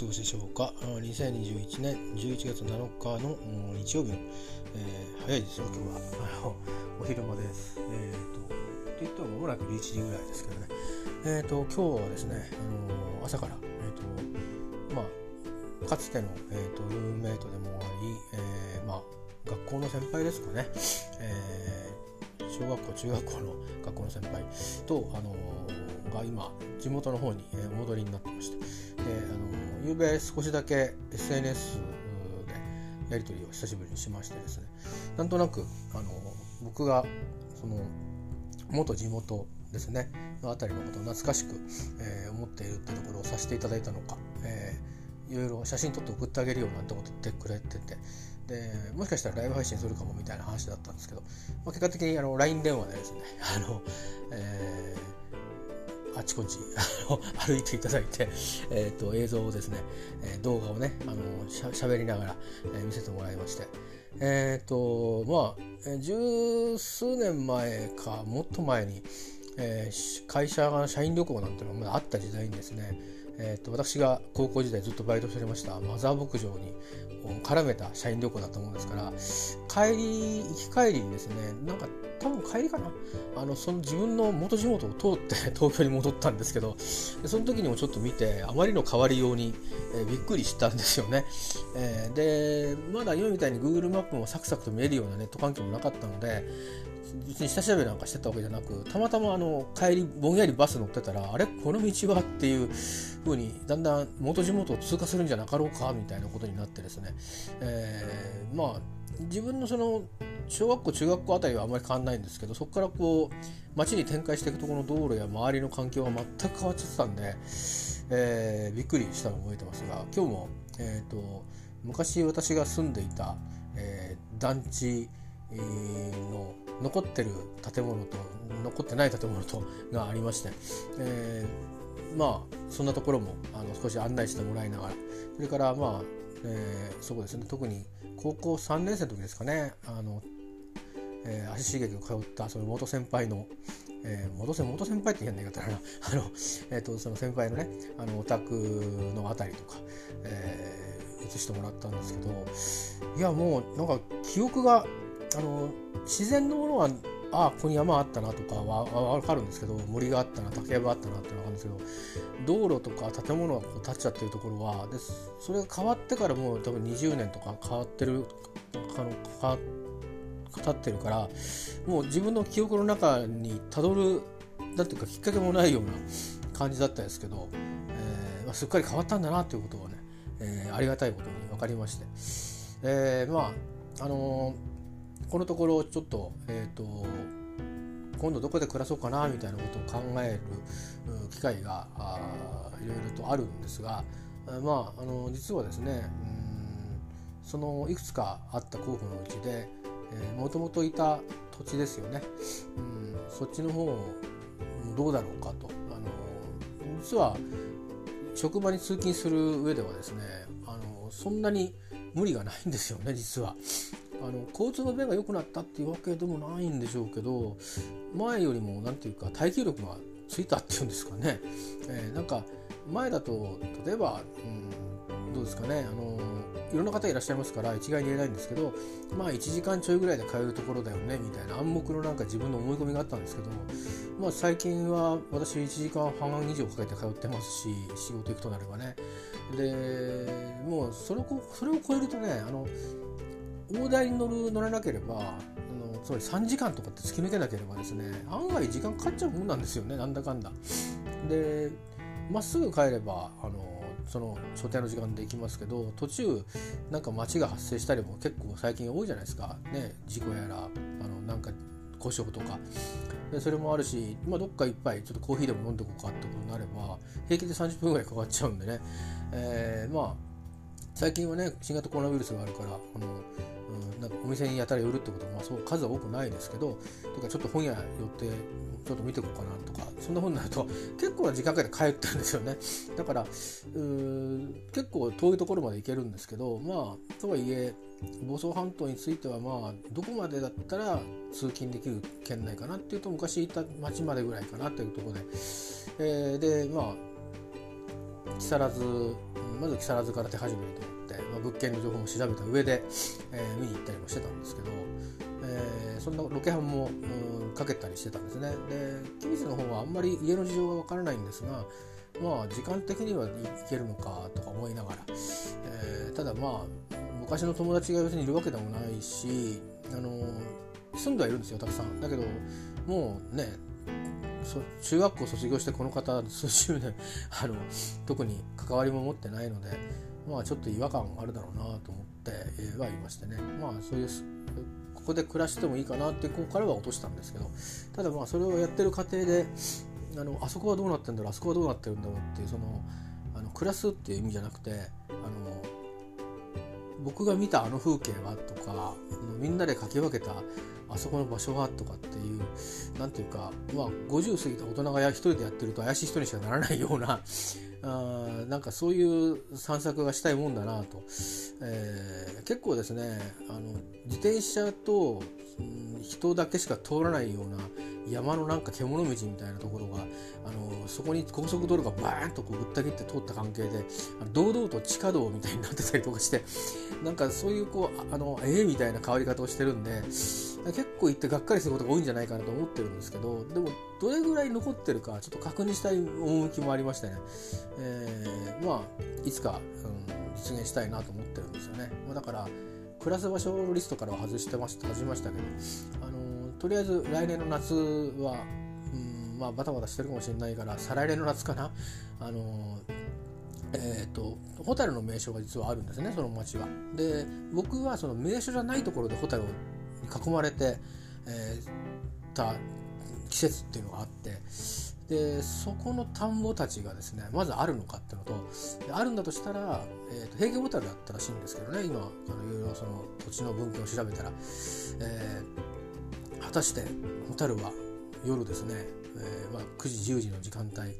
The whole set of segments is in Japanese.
過ごしでしょうか？2021年11月7日の日曜日の、えー、早いですよ今日は。お昼間です。えっ、ー、とと言っても間もなく11時ぐらいですけどね。えっ、ー、と今日はですね、あの朝からえっ、とまあかつての、えーと、ルームメイトでもあり、えまあ学校の先輩ですかね、え小学校中学校の学校の先輩とあのが今地元の方にお戻りになってまして。であの夕べ少しだけ SNS でやり取りを久しぶりにしましてですねなんとなくあの僕がその元地元ですねの辺りのことを懐かしく、えー、思っているってところをさせていただいたのか、えー、いろいろ写真撮って送ってあげるよなんてこと言ってくれててでもしかしたらライブ配信するかもみたいな話だったんですけど、まあ、結果的にあの LINE 電話でですねあの、えーあちこち 歩いていただいて、えーと、映像をですね、えー、動画をねあのしゃしゃべりながら、えー、見せてもらいまして。えっ、ー、とまあ十数年前かもっと前に、えー、会社が社員旅行なんていうのがまだあった時代にですねえーと、私が高校時代ずっとバイトしておりましたマザー牧場に絡めた社員旅行だったもんですから帰り行き帰りにですねなんか多分帰りかな。あのその自分の元地元を通って 東京に戻ったんですけどその時にもちょっと見てあまりの変わりように、えー、びっくりしたんですよね、えー、でまだ今みたいに Google マップもサクサクと見えるようなネット環境もなかったので別に下調べなんかしてたわけじゃなくたまたまあの帰りぼんやりバス乗ってたらあれ？この道は？っていう風にだんだん元地元を通過するんじゃなかろうか？みたいなことになってですね、えー、まあ自分のその小学校中学校あたりはあまり変わんないんですけどそこからこう街に展開していくところの道路や周りの環境が全く変わっちゃってたんで、えー、びっくりしたのを覚えてますが今日も、えーと、昔私が住んでいた、えー、団地の残ってる建物と残ってない建物とがありまして、えー、まあそんなところもあの少し案内してもらいながらそれからまあ、えー、そうですね。特に高校3年生の時ですかね。あの、えー、足しげく通ったその元先輩のえー、元先元先輩って言うんだな あの、えーと、その先輩のねあのお宅の辺りとか、えー、移してもらったんですけどいやもうなんか記憶があの自然のものはああここに山あったなとかは分かるんですけど森があったな竹やぶあったなって分かるんですけど道路とか建物がこう建っちゃってるところはでそれが変わってからもう多分20年とか変わってるあの変わ経ってるからもう自分の記憶の中にたどるなんていうかきっかけもないような感じだったんですけど、えーまあ、すっかり変わったんだなということはね、えー、ありがたいことに分かりまして、えー、まああのーこのところちょっと,、えーと、今度どこで暮らそうかなみたいなことを考える機会がいろいろとあるんですがまああの実はですねうんそのいくつかあった候補のうちでもともといた土地ですよね、うん、そっちの方どうだろうかとあの実は職場に通勤する上ではですねあのそんなに無理がないんですよね実は。あの交通の便が良くなったっていうわけでもないんでしょうけど前よりも何て言うか耐久力がついたっていうんですかね、えー、なんか前だと例えば、うん、どうですかね。あのいろんな方いらっしゃいますから一概に言えないんですけどまあ1時間ちょいぐらいで通うところだよねみたいな暗黙のなんか自分の思い込みがあったんですけど、まあ、最近は私1時間半以上かけて通ってますし仕事行くとなればね。でもうそれをそれを超えるとねあの大台に乗る乗らなければあのつまり3時間とかって突き抜けなければですね案外時間かかっちゃうもんなんですよねなんだかんだ。でまっすぐ帰ればあのその所定の時間で行きますけど途中なんか街が発生したりも結構最近多いじゃないですか、ね、事故やらあのなんか故障とかでそれもあるし、まあ、どっか一杯ちょっとコーヒーでも飲んでこうかってことになれば平気で30分ぐらいかかっちゃうんでね、えー、まあ最近はね新型コロナウイルスがあるからあのうん、なんかお店にやたら寄るってことは、まあ、そう数は多くないですけどとかちょっと本屋寄ってちょっと見てこうかなとかそんなふうになると結構な時間かけて帰ってるんですよね。だから結構遠いところまで行けるんですけどまあとはいえ房総半島についてはまあどこまでだったら通勤できる県内かなっていうと昔行った町までぐらいかなというところで、えー、でまあ木更津まず木更津から手始めにと、まあ、物件の情報も調べた上で、えー、見に行ったりもしてたんですけど、えー、そんなロケハンも、かけたりしてたんですね。で君津の方はあんまり家の事情がわからないんですがまあ時間的には行けるのかとか思いながら、えー、ただまあ昔の友達が別にいるわけでもないしあの住んではいるんですよたくさん。だけどもうね中学校卒業してこの方数十年あの特に関わりも持ってないのでまあちょっと違和感あるだろうなと思ってはいましてね。まあそういうここで暮らしてもいいかなってここからは落としたんですけどただまあそれをやってる過程であのあそこはどうなってんだろうあそこはどうなってるんだろうっていうそのあの暮らすっていう意味じゃなくてあの僕が見たあの風景はとかみんなで書き分けたあそこの場所はとかっていう何ていうかまあ50過ぎた大人が一人でやってると怪しい人にしかならないようなあなんかそういう散策がしたいもんだなと、えー、結構ですねあの自転車と、うん、人だけしか通らないような山のなんか獣道みたいなところがあのそこに高速道路がバーンとこうぶった切って通った関係で堂々と地下道みたいになってたりとかして なんかそういうこうあのええー、みたいな変わり方をしてるんで 結構行ってがっかりすることが多いんじゃないかなと思ってるんですけどでもどれぐらい残ってるかちょっと確認したい趣もありましてね、えー、まあいつか、うん、実現したいなと思ってるんですよね、まあ、だから暮らす場所のリストからは外してました外しましたけど、あの、とりあえず来年の夏は、うんまあ、バタバタしてるかもしれないから再来年の夏かな、あのえーと、ホタルの名所が実はあるんですねその町は。で僕はその名所じゃないところでホタルに囲まれて、えー、た季節っていうのがあって。でそこの田んぼたちがですねまずあるのかっていうのとあるんだとしたら、えーと、平家ホタルだったらしいんですけどね今いろいろその土地の文献を調べたら、えー、果たしてホタルは夜ですね、えーまあ、9時10時の時間帯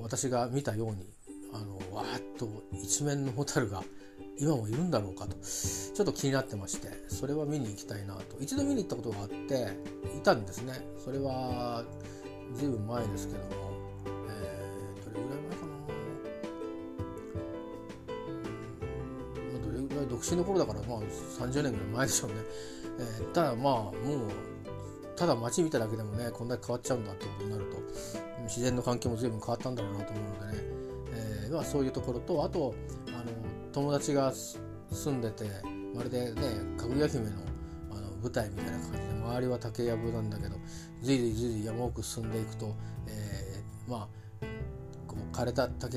私が見たようにあのわーっと一面のホタルが今もいるんだろうかとちょっと気になってましてそれは見に行きたいなと。一度見に行ったことがあっていたんですね。それはずいぶん前ですけども、えー、どれぐらい前かな、うん、どれぐらい独身の頃だからまあ30年ぐらい前でしょうね、えー、ただまあもうただ街見ただけでもねこんだけ変わっちゃうんだってことになると自然の環境も随分変わったんだろうなと思うのでね、えーまあ、そういうところとあとあの友達が住んでてまるでねかぐや姫のあの舞台みたいな感じで周りは竹やぶなんだけどずいずいずいずい山奥進んでいくと、えー、まあこう枯れた竹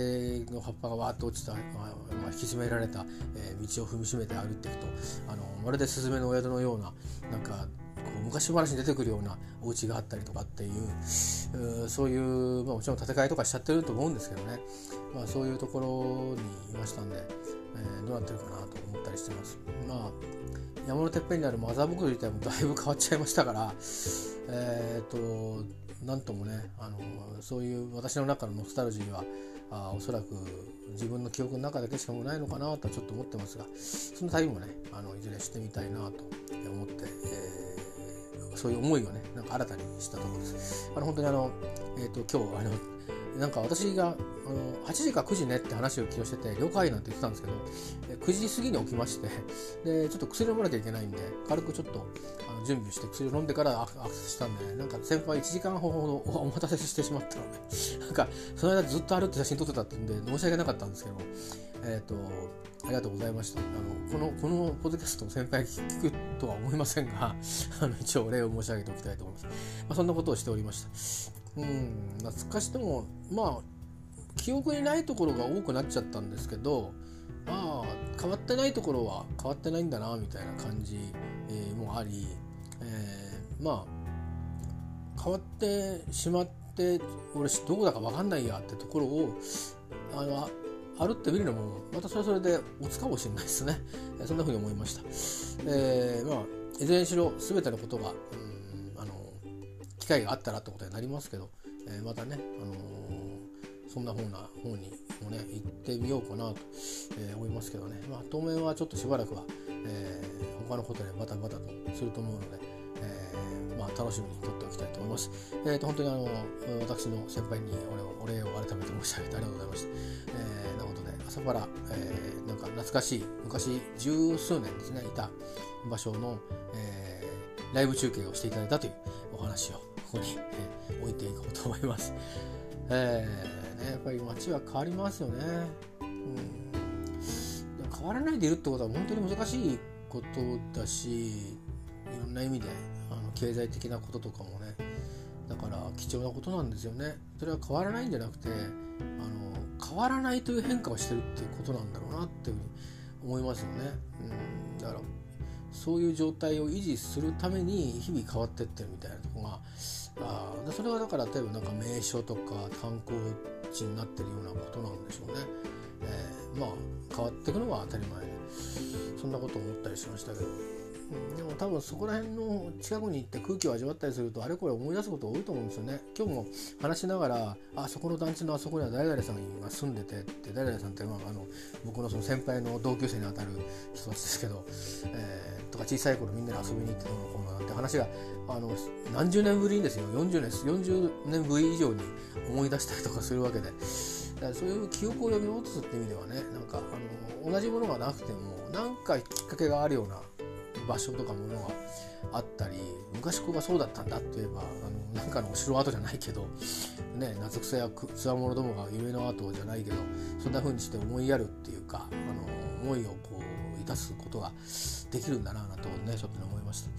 の葉っぱがわーっと落ちた、まあ、引き締められた、えー、道を踏みしめて歩いていくとあのまるでスズメのお宿のようななんか昔話に出てくるようなお家があったりとかっていうそういう、まあ、もちろん建て替えとかしちゃってると思うんですけどね、まあ、そういうところにいましたんで、えー、どうなってるかなと思ったりしてます。まあ山のてっぺんにあるマザー牧場自体もだいぶ変わっちゃいましたからえっ、となんともねあのそういう私の中のノスタルジーはあおそらく自分の記憶の中だけしかもないのかなとはちょっと思ってますがその旅もねあのいずれしてみたいなと思って、えー、そういう思いをねなんか新たにしたところです。あの本当にあの、えーと今日あのなんか私があの8時か9時ねって話を昨日してて了解なんて言ってたんですけど9時過ぎに起きましてでちょっと薬飲まなきゃいけないんで軽くちょっと準備して薬を飲んでからアクセスしたんで、ね、なんか先輩1時間ほどお待たせしてしまったので なんかその間ずっと歩って写真撮ってたってんで申し訳なかったんですけどえっ、ー、とありがとうございました。あのこのこのポッドキャストを先輩聞くとは思いませんが、あの一応お礼を申し上げておきたいと思います。まあ、そんなことをしておりました。うん懐かしくてもまあ記憶にないところが多くなっちゃったんですけどああ変わってないところは変わってないんだなみたいな感じ、えー、もあり、えー、まあ変わってしまって俺どこだか分かんないやってところをあの歩ってみるのもまたそれはそれでおつかもしれないですね。そんな風に思いました、えー、まあいずれにしろ全てのことが、うんあの機会があったらってことになりますけど、えー、またね、あのー、そんな方な方にもね行ってみようかなと、えー、思いますけどね、まあ、当面はちょっとしばらくは、えー、他のことでバタバタとすると思うので、えー、まあ、楽しみに撮っておきたいと思います。えーと、本当にあの私の先輩にお礼を改めて申し上げてありがとうございました。えー、なことで朝原、えー、なんか懐かしい昔十数年ですねいた場所の、えー、ライブ中継をしていただいたというお話をここに、えー、置いていこうと思います。えーね、やっぱり街は変わりますよね。うん変わらないでいるってことは本当に難しいことだしいろんな意味であの経済的なこととかもねだから貴重なことなんですよね。それは変わらないんじゃなくてあの変わらないという変化をしてるっていうことなんだろうなっていうふうに思いますよね、うん、だからそういう状態を維持するために日々変わってってるみたいなとこがあそれはだから例えばなんか名所とか観光地になってるようなことなんでしょうね、えー、まあ変わっていくのは当たり前で。そんなこと思ったりしましたけど、でも多分そこら辺の近くに行って空気を味わったりするとあれこれ思い出すこと多いと思うんですよね今日も話しながらあそこの団地のあそこには誰々さんが住んでてって誰々さんってまああの僕のその先輩の同級生にあたる人たちですけど、えー、とか小さい頃みんなで遊びに行ってどうのこうのなんて話があの何十年ぶりにですよ40年40年ぶり以上に思い出したりとかするわけで。だからそういう記憶を呼び戻すっていう意味ではねなんかあの同じものがなくても何かきっかけがあるような場所とかものがあったり昔ここがそうだったんだって言えばあのなんかのお城跡じゃないけど、ね、夏草やつわものどもが夢の跡じゃないけどそんな風にして思いやるっていうかあの思いをこういたすことができるんだなとねちょっとね思いました。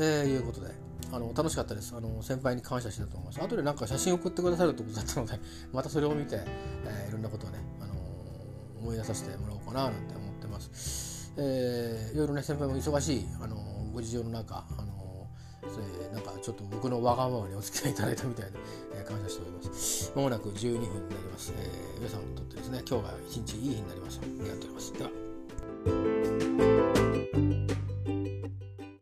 えー、いうことであの楽しかったです。あの先輩に感謝してたと思います。後でなんか写真送ってくださるってことだったので、またそれを見て、えー、いろんなことをね、あのー、思い出させてもらおうかななんて思ってます。えー、いろいろね先輩も忙しい、あのご事情の中、あのそれなんかちょっと僕のわがままにお付き合いいただいたみたいで、えー、感謝しております。まもなく12分になります。えー、皆さんにとってですね、今日が一日いい日になりました。ありがとうございます。では。